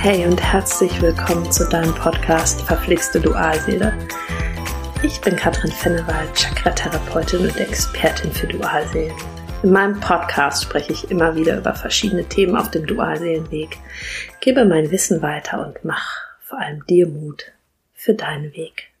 Hey und herzlich willkommen zu deinem Podcast Verpflegste Dualseele. Ich bin Katrin Fennewald, Chakra-Therapeutin und Expertin für Dualseelen. In meinem Podcast spreche ich immer wieder über verschiedene Themen auf dem Dualseelenweg, gebe mein Wissen weiter und mach vor allem dir Mut für deinen Weg.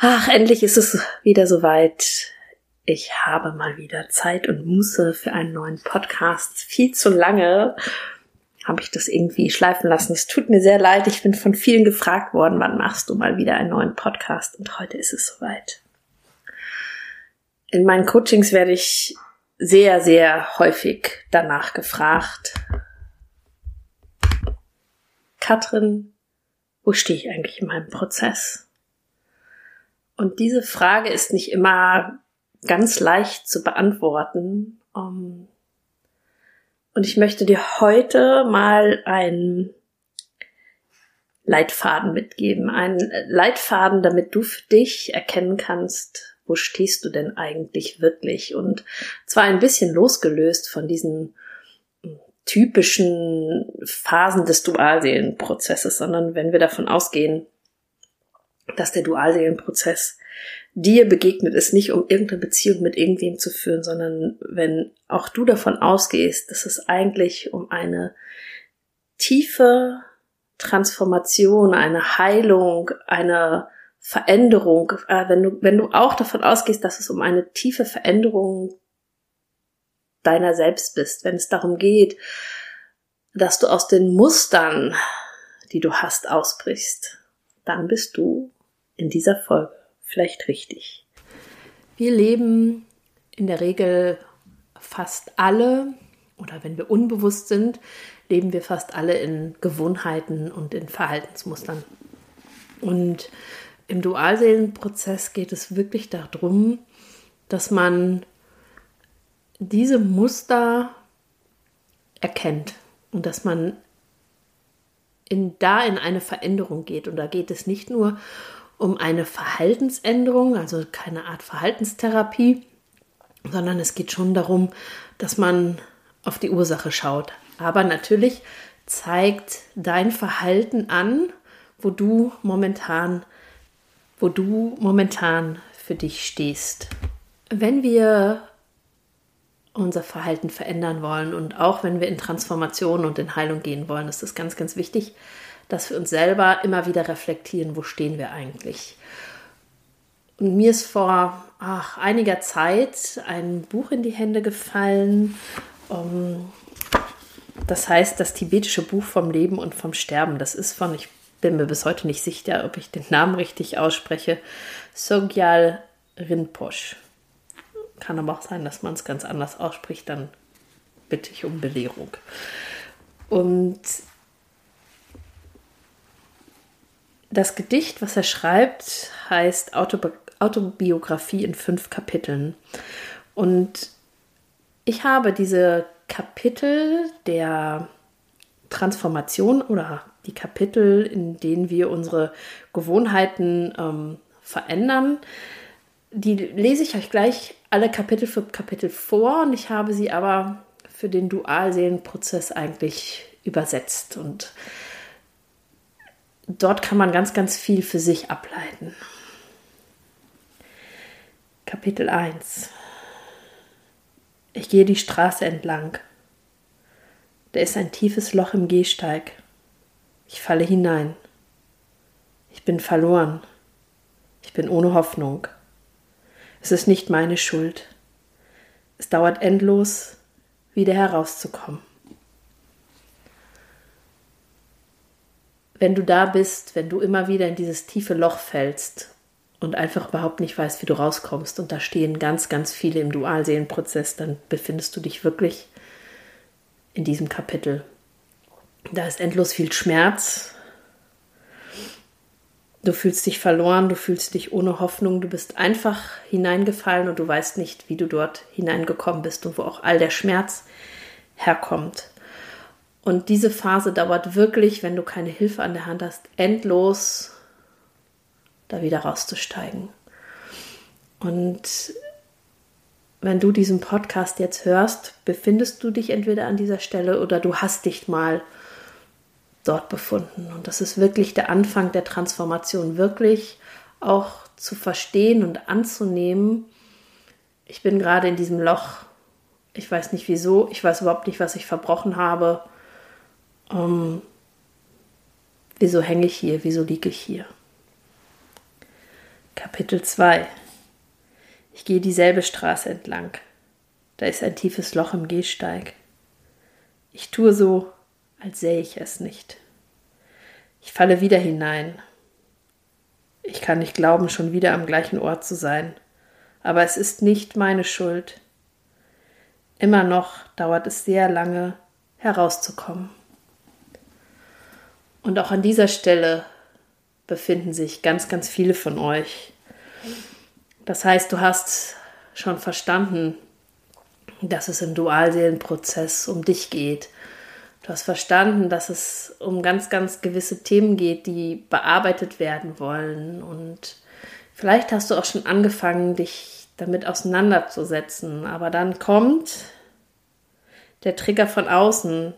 Ach, endlich ist es wieder soweit. Ich habe mal wieder Zeit und Muße für einen neuen Podcast. Viel zu lange habe ich das irgendwie schleifen lassen. Es tut mir sehr leid. Ich bin von vielen gefragt worden, wann machst du mal wieder einen neuen Podcast? Und heute ist es soweit. In meinen Coachings werde ich sehr, sehr häufig danach gefragt. Katrin, wo stehe ich eigentlich in meinem Prozess? Und diese Frage ist nicht immer ganz leicht zu beantworten. Um, und ich möchte dir heute mal einen Leitfaden mitgeben. Einen Leitfaden, damit du für dich erkennen kannst, wo stehst du denn eigentlich wirklich? Und zwar ein bisschen losgelöst von diesen typischen Phasen des Dualseelenprozesses, sondern wenn wir davon ausgehen, dass der Dualseelenprozess dir begegnet ist, nicht um irgendeine Beziehung mit irgendwem zu führen, sondern wenn auch du davon ausgehst, dass es eigentlich um eine tiefe Transformation, eine Heilung, eine Veränderung, äh, wenn du, wenn du auch davon ausgehst, dass es um eine tiefe Veränderung deiner selbst bist, wenn es darum geht, dass du aus den Mustern, die du hast, ausbrichst, dann bist du in dieser Folge vielleicht richtig. Wir leben in der Regel fast alle, oder wenn wir unbewusst sind, leben wir fast alle in Gewohnheiten und in Verhaltensmustern. Und im Dualseelenprozess geht es wirklich darum, dass man diese Muster erkennt und dass man in, da in eine Veränderung geht. Und da geht es nicht nur um eine Verhaltensänderung, also keine Art Verhaltenstherapie, sondern es geht schon darum, dass man auf die Ursache schaut. Aber natürlich zeigt dein Verhalten an, wo du momentan, wo du momentan für dich stehst. Wenn wir unser Verhalten verändern wollen und auch wenn wir in Transformation und in Heilung gehen wollen, ist es ganz, ganz wichtig, dass wir uns selber immer wieder reflektieren, wo stehen wir eigentlich. Und mir ist vor ach, einiger Zeit ein Buch in die Hände gefallen. Um, das heißt das tibetische Buch vom Leben und vom Sterben. Das ist von, ich bin mir bis heute nicht sicher, ob ich den Namen richtig ausspreche, Sogyal Rinpoche. Kann aber auch sein, dass man es ganz anders ausspricht, dann bitte ich um Belehrung. Und das Gedicht, was er schreibt, heißt Autobi Autobiografie in fünf Kapiteln. Und ich habe diese Kapitel der Transformation oder die Kapitel, in denen wir unsere Gewohnheiten ähm, verändern, die lese ich euch gleich alle Kapitel für Kapitel vor und ich habe sie aber für den Dualseelenprozess eigentlich übersetzt und dort kann man ganz, ganz viel für sich ableiten. Kapitel 1 Ich gehe die Straße entlang. Da ist ein tiefes Loch im Gehsteig. Ich falle hinein. Ich bin verloren. Ich bin ohne Hoffnung. Es ist nicht meine Schuld. Es dauert endlos, wieder herauszukommen. Wenn du da bist, wenn du immer wieder in dieses tiefe Loch fällst und einfach überhaupt nicht weißt, wie du rauskommst, und da stehen ganz, ganz viele im Dualseelenprozess, dann befindest du dich wirklich in diesem Kapitel. Da ist endlos viel Schmerz, Du fühlst dich verloren, du fühlst dich ohne Hoffnung, du bist einfach hineingefallen und du weißt nicht, wie du dort hineingekommen bist und wo auch all der Schmerz herkommt. Und diese Phase dauert wirklich, wenn du keine Hilfe an der Hand hast, endlos da wieder rauszusteigen. Und wenn du diesen Podcast jetzt hörst, befindest du dich entweder an dieser Stelle oder du hast dich mal dort befunden. Und das ist wirklich der Anfang der Transformation, wirklich auch zu verstehen und anzunehmen, ich bin gerade in diesem Loch. Ich weiß nicht wieso, ich weiß überhaupt nicht, was ich verbrochen habe. Ähm, wieso hänge ich hier, wieso liege ich hier? Kapitel 2 Ich gehe dieselbe Straße entlang. Da ist ein tiefes Loch im Gehsteig. Ich tue so, als sähe ich es nicht. Ich falle wieder hinein. Ich kann nicht glauben, schon wieder am gleichen Ort zu sein. Aber es ist nicht meine Schuld. Immer noch dauert es sehr lange, herauszukommen. Und auch an dieser Stelle befinden sich ganz, ganz viele von euch. Das heißt, du hast schon verstanden, dass es im Dualseelenprozess um dich geht. Du hast verstanden, dass es um ganz, ganz gewisse Themen geht, die bearbeitet werden wollen. Und vielleicht hast du auch schon angefangen, dich damit auseinanderzusetzen. Aber dann kommt der Trigger von außen,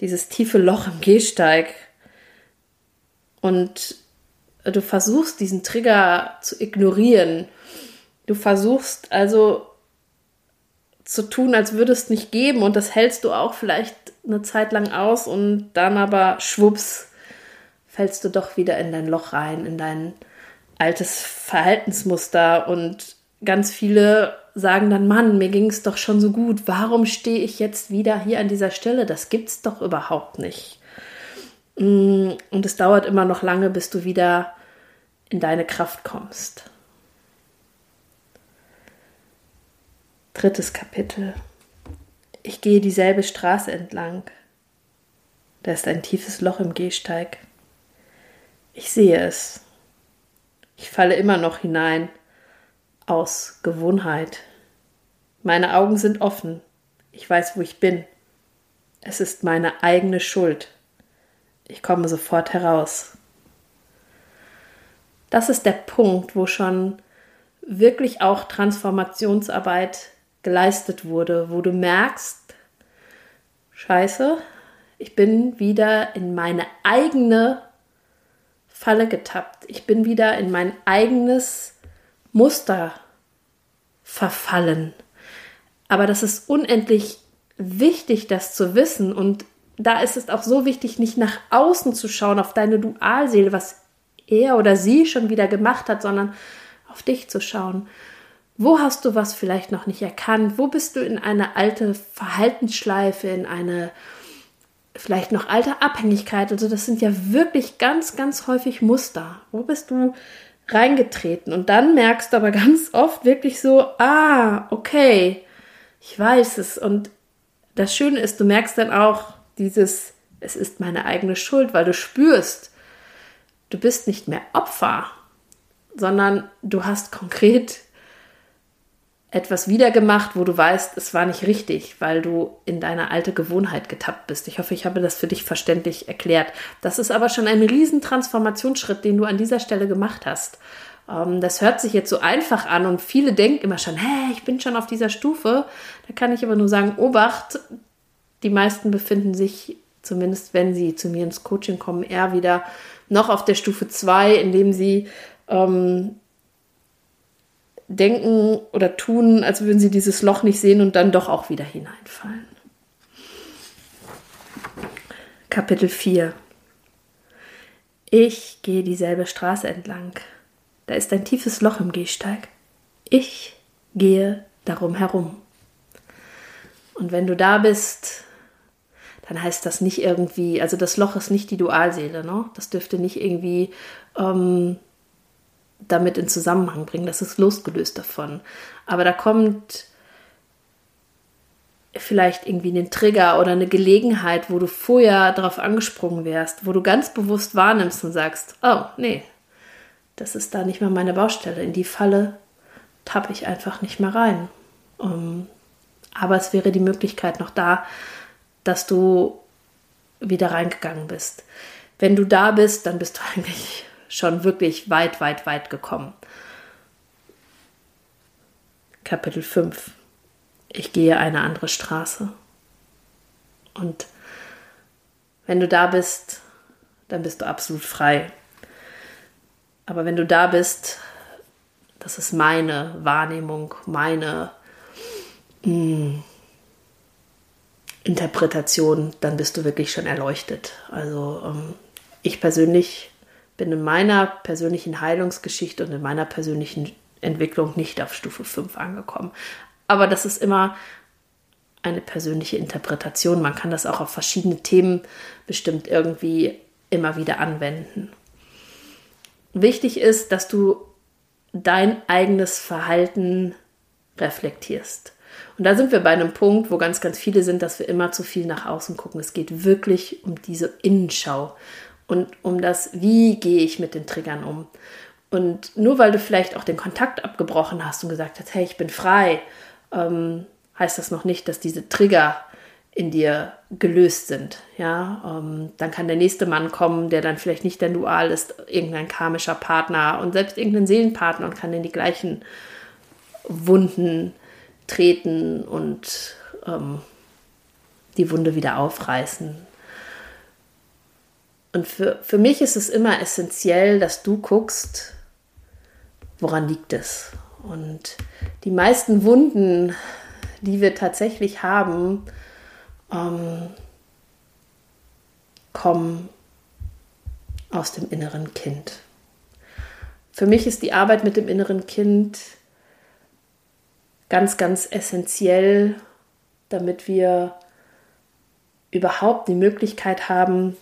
dieses tiefe Loch im Gehsteig. Und du versuchst, diesen Trigger zu ignorieren. Du versuchst also zu tun, als würde es nicht geben und das hältst du auch vielleicht eine Zeit lang aus und dann aber schwupps fällst du doch wieder in dein Loch rein, in dein altes Verhaltensmuster und ganz viele sagen dann, Mann, mir ging es doch schon so gut, warum stehe ich jetzt wieder hier an dieser Stelle? Das gibt's doch überhaupt nicht. Mm, und es dauert immer noch lange, bis du wieder in deine Kraft kommst. Drittes Kapitel. Ich gehe dieselbe Straße entlang. Da ist ein tiefes Loch im Gehsteig. Ich sehe es. Ich falle immer noch hinein. Aus Gewohnheit. Meine Augen sind offen. Ich weiß, wo ich bin. Es ist meine eigene Schuld. Ich komme sofort heraus. Das ist der Punkt, wo schon wirklich auch Transformationsarbeit geleistet wurde, wo du merkst, scheiße, ich bin wieder in meine eigene Falle getappt. Ich bin wieder in mein eigenes Muster verfallen. Aber das ist unendlich wichtig, das zu wissen. Und da ist es auch so wichtig, nicht nach außen zu schauen, auf deine Dualseele, was er oder sie schon wieder gemacht hat, sondern auf dich zu schauen. Wo hast du was vielleicht noch nicht erkannt? Wo bist du in eine alte Verhaltensschleife, in eine vielleicht noch alte Abhängigkeit? Also das sind ja wirklich ganz, ganz häufig Muster. Wo bist du reingetreten? Und dann merkst du aber ganz oft wirklich so, ah, okay, ich weiß es. Und das Schöne ist, du merkst dann auch dieses, es ist meine eigene Schuld, weil du spürst, du bist nicht mehr Opfer, sondern du hast konkret etwas wiedergemacht, wo du weißt, es war nicht richtig, weil du in deine alte Gewohnheit getappt bist. Ich hoffe, ich habe das für dich verständlich erklärt. Das ist aber schon ein riesen Transformationsschritt, den du an dieser Stelle gemacht hast. Ähm, das hört sich jetzt so einfach an und viele denken immer schon, hä, ich bin schon auf dieser Stufe. Da kann ich aber nur sagen, Obacht, die meisten befinden sich, zumindest wenn sie zu mir ins Coaching kommen, eher wieder noch auf der Stufe 2, indem sie ähm, denken oder tun, als würden sie dieses Loch nicht sehen und dann doch auch wieder hineinfallen. Kapitel 4 Ich gehe dieselbe Straße entlang. Da ist ein tiefes Loch im Gehsteig. Ich gehe darum herum. Und wenn du da bist, dann heißt das nicht irgendwie, also das Loch ist nicht die Dualseele, ne? Das dürfte nicht irgendwie ähm, damit in Zusammenhang bringen. Das ist losgelöst davon. Aber da kommt vielleicht irgendwie einen Trigger oder eine Gelegenheit, wo du vorher darauf angesprungen wärst, wo du ganz bewusst wahrnimmst und sagst, oh, nee, das ist da nicht mehr meine Baustelle. In die Falle tappe ich einfach nicht mehr rein. Um, ähm, aber es wäre die Möglichkeit noch da, dass du wieder reingegangen bist. Wenn du da bist, dann bist du eigentlich schon wirklich weit, weit, weit gekommen. Kapitel 5. Ich gehe eine andere Straße. Und wenn du da bist, dann bist du absolut frei. Aber wenn du da bist, das ist meine Wahrnehmung, meine mh, hm, Interpretation, dann bist du wirklich schon erleuchtet. Also ähm, ich persönlich bin in meiner persönlichen Heilungsgeschichte und in meiner persönlichen Entwicklung nicht auf Stufe 5 angekommen. Aber das ist immer eine persönliche Interpretation. Man kann das auch auf verschiedene Themen bestimmt irgendwie immer wieder anwenden. Wichtig ist, dass du dein eigenes Verhalten reflektierst. Und da sind wir bei einem Punkt, wo ganz, ganz viele sind, dass wir immer zu viel nach außen gucken. Es geht wirklich um diese Innenschau und um das, wie gehe ich mit den Triggern um. Und nur weil du vielleicht auch den Kontakt abgebrochen hast und gesagt hast, hey, ich bin frei, ähm, heißt das noch nicht, dass diese Trigger in dir gelöst sind. Ja, ähm, dann kann der nächste Mann kommen, der dann vielleicht nicht der Dual ist, irgendein karmischer Partner und selbst irgendein Seelenpartner und kann in die gleichen Wunden treten und ähm, die Wunde wieder aufreißen. Und für, für mich ist es immer essentiell, dass du guckst, woran liegt es. Und die meisten Wunden, die wir tatsächlich haben, ähm, kommen aus dem inneren Kind. Für mich ist die Arbeit mit dem inneren Kind ganz, ganz essentiell, damit wir überhaupt die Möglichkeit haben,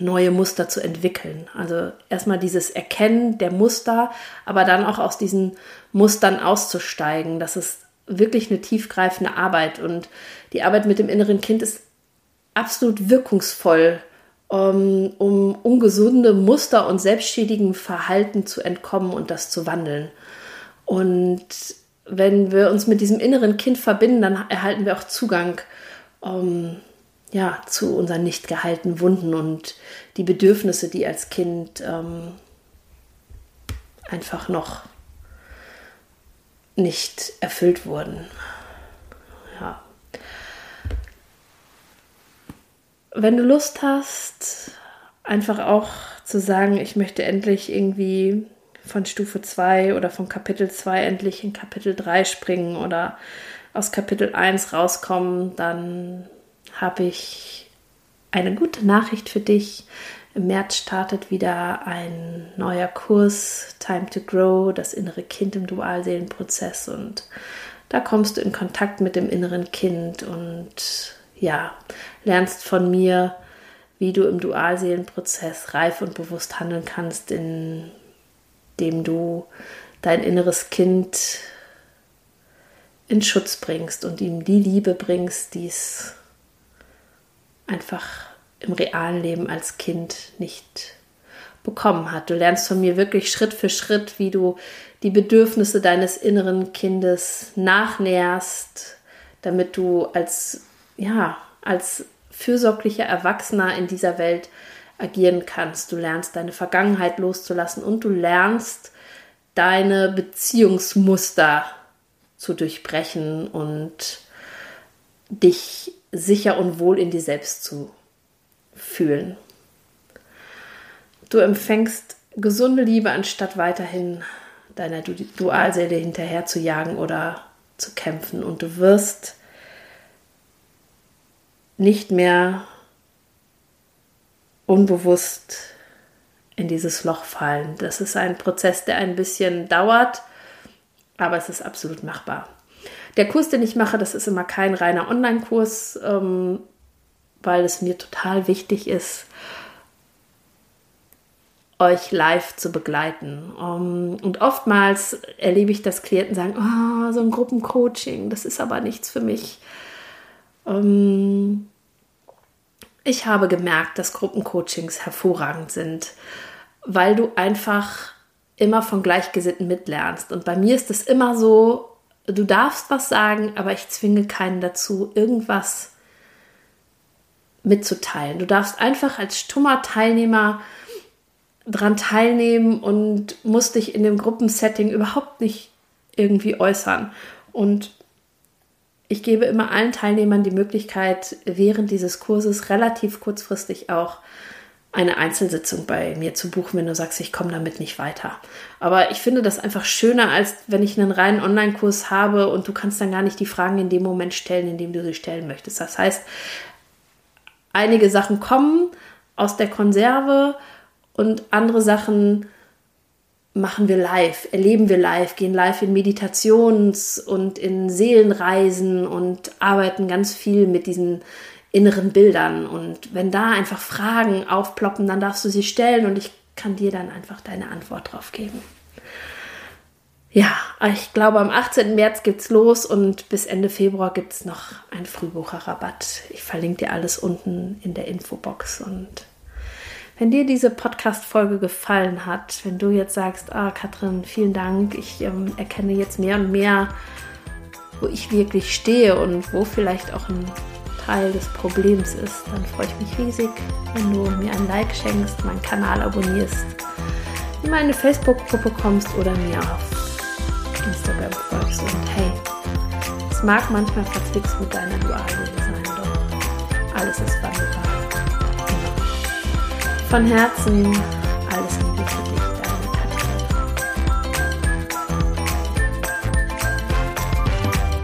neue Muster zu entwickeln. Also erstmal dieses Erkennen der Muster, aber dann auch aus diesen Mustern auszusteigen. Das ist wirklich eine tiefgreifende Arbeit und die Arbeit mit dem inneren Kind ist absolut wirkungsvoll, um, um ungesunde Muster und selbstschädigen Verhalten zu entkommen und das zu wandeln. Und wenn wir uns mit diesem inneren Kind verbinden, dann erhalten wir auch Zugang um, ja, zu unseren nicht gehaltenen Wunden und die Bedürfnisse, die als Kind ähm, einfach noch nicht erfüllt wurden. Ja. Wenn du Lust hast, einfach auch zu sagen, ich möchte endlich irgendwie von Stufe 2 oder von Kapitel 2 endlich in Kapitel 3 springen oder aus Kapitel 1 rauskommen, dann habe ich eine gute Nachricht für dich. Im März startet wieder ein neuer Kurs, Time to Grow, das innere Kind im Dualseelenprozess. Und da kommst du in Kontakt mit dem inneren Kind und ja, lernst von mir, wie du im Dualseelenprozess reif und bewusst handeln kannst, indem du dein inneres Kind in Schutz bringst und ihm die Liebe bringst, die es einfach im realen Leben als Kind nicht bekommen hat. Du lernst von mir wirklich Schritt für Schritt, wie du die Bedürfnisse deines inneren Kindes nachnährst, damit du als ja, als fürsorglicher Erwachsener in dieser Welt agieren kannst. Du lernst deine Vergangenheit loszulassen und du lernst deine Beziehungsmuster zu durchbrechen und dich sicher und wohl in dir selbst zu fühlen. Du empfängst gesunde Liebe, anstatt weiterhin deiner Dualseele hinterher zu jagen oder zu kämpfen. Und du wirst nicht mehr unbewusst in dieses Loch fallen. Das ist ein Prozess, der ein bisschen dauert, aber es ist absolut machbar. Der Kurs, den ich mache, das ist immer kein reiner Online-Kurs, ähm, weil es mir total wichtig ist, euch live zu begleiten. Um, und oftmals erlebe ich, dass Klienten sagen, oh, so ein Gruppencoaching, das ist aber nichts für mich. Um, ich habe gemerkt, dass Gruppencoachings hervorragend sind, weil du einfach immer von Gleichgesinnten mitlernst. Und bei mir ist es immer so, du darfst was sagen, aber ich zwinge keinen dazu, irgendwas mitzuteilen. Du darfst einfach als stummer Teilnehmer dran teilnehmen und musst dich in dem Gruppensetting überhaupt nicht irgendwie äußern. Und ich gebe immer allen Teilnehmern die Möglichkeit, während dieses Kurses relativ kurzfristig auch eine Einzelsitzung bei mir zu buchen, wenn du sagst, ich komme damit nicht weiter. Aber ich finde das einfach schöner, als wenn ich einen reinen Online-Kurs habe und du kannst dann gar nicht die Fragen in dem Moment stellen, in dem du sie stellen möchtest. Das heißt, einige Sachen kommen aus der Konserve und andere Sachen machen wir live, erleben wir live, gehen live in Meditations- und in Seelenreisen und arbeiten ganz viel mit diesen inneren Bildern. Und wenn da einfach Fragen aufploppen, dann darfst du sie stellen und ich kann dir dann einfach deine Antwort drauf geben. Ja, ich glaube, am 18. März geht's los und bis Ende Februar gibt es noch einen Frühbucherrabatt. Ich verlinke dir alles unten in der Infobox und wenn dir diese Podcast-Folge gefallen hat, wenn du jetzt sagst, ah, Katrin, vielen Dank, ich ähm, erkenne jetzt mehr und mehr, wo ich wirklich stehe und wo vielleicht auch ein Teil des Problems ist, dann freue ich mich riesig, wenn du mir ein Like schenkst, meinen Kanal abonnierst, in meine Facebook-Gruppe kommst oder mir auf Instagram folgst. Und hey, es mag manchmal verzwickst mit deiner Dualseele sein, doch alles ist wandelbar. Von Herzen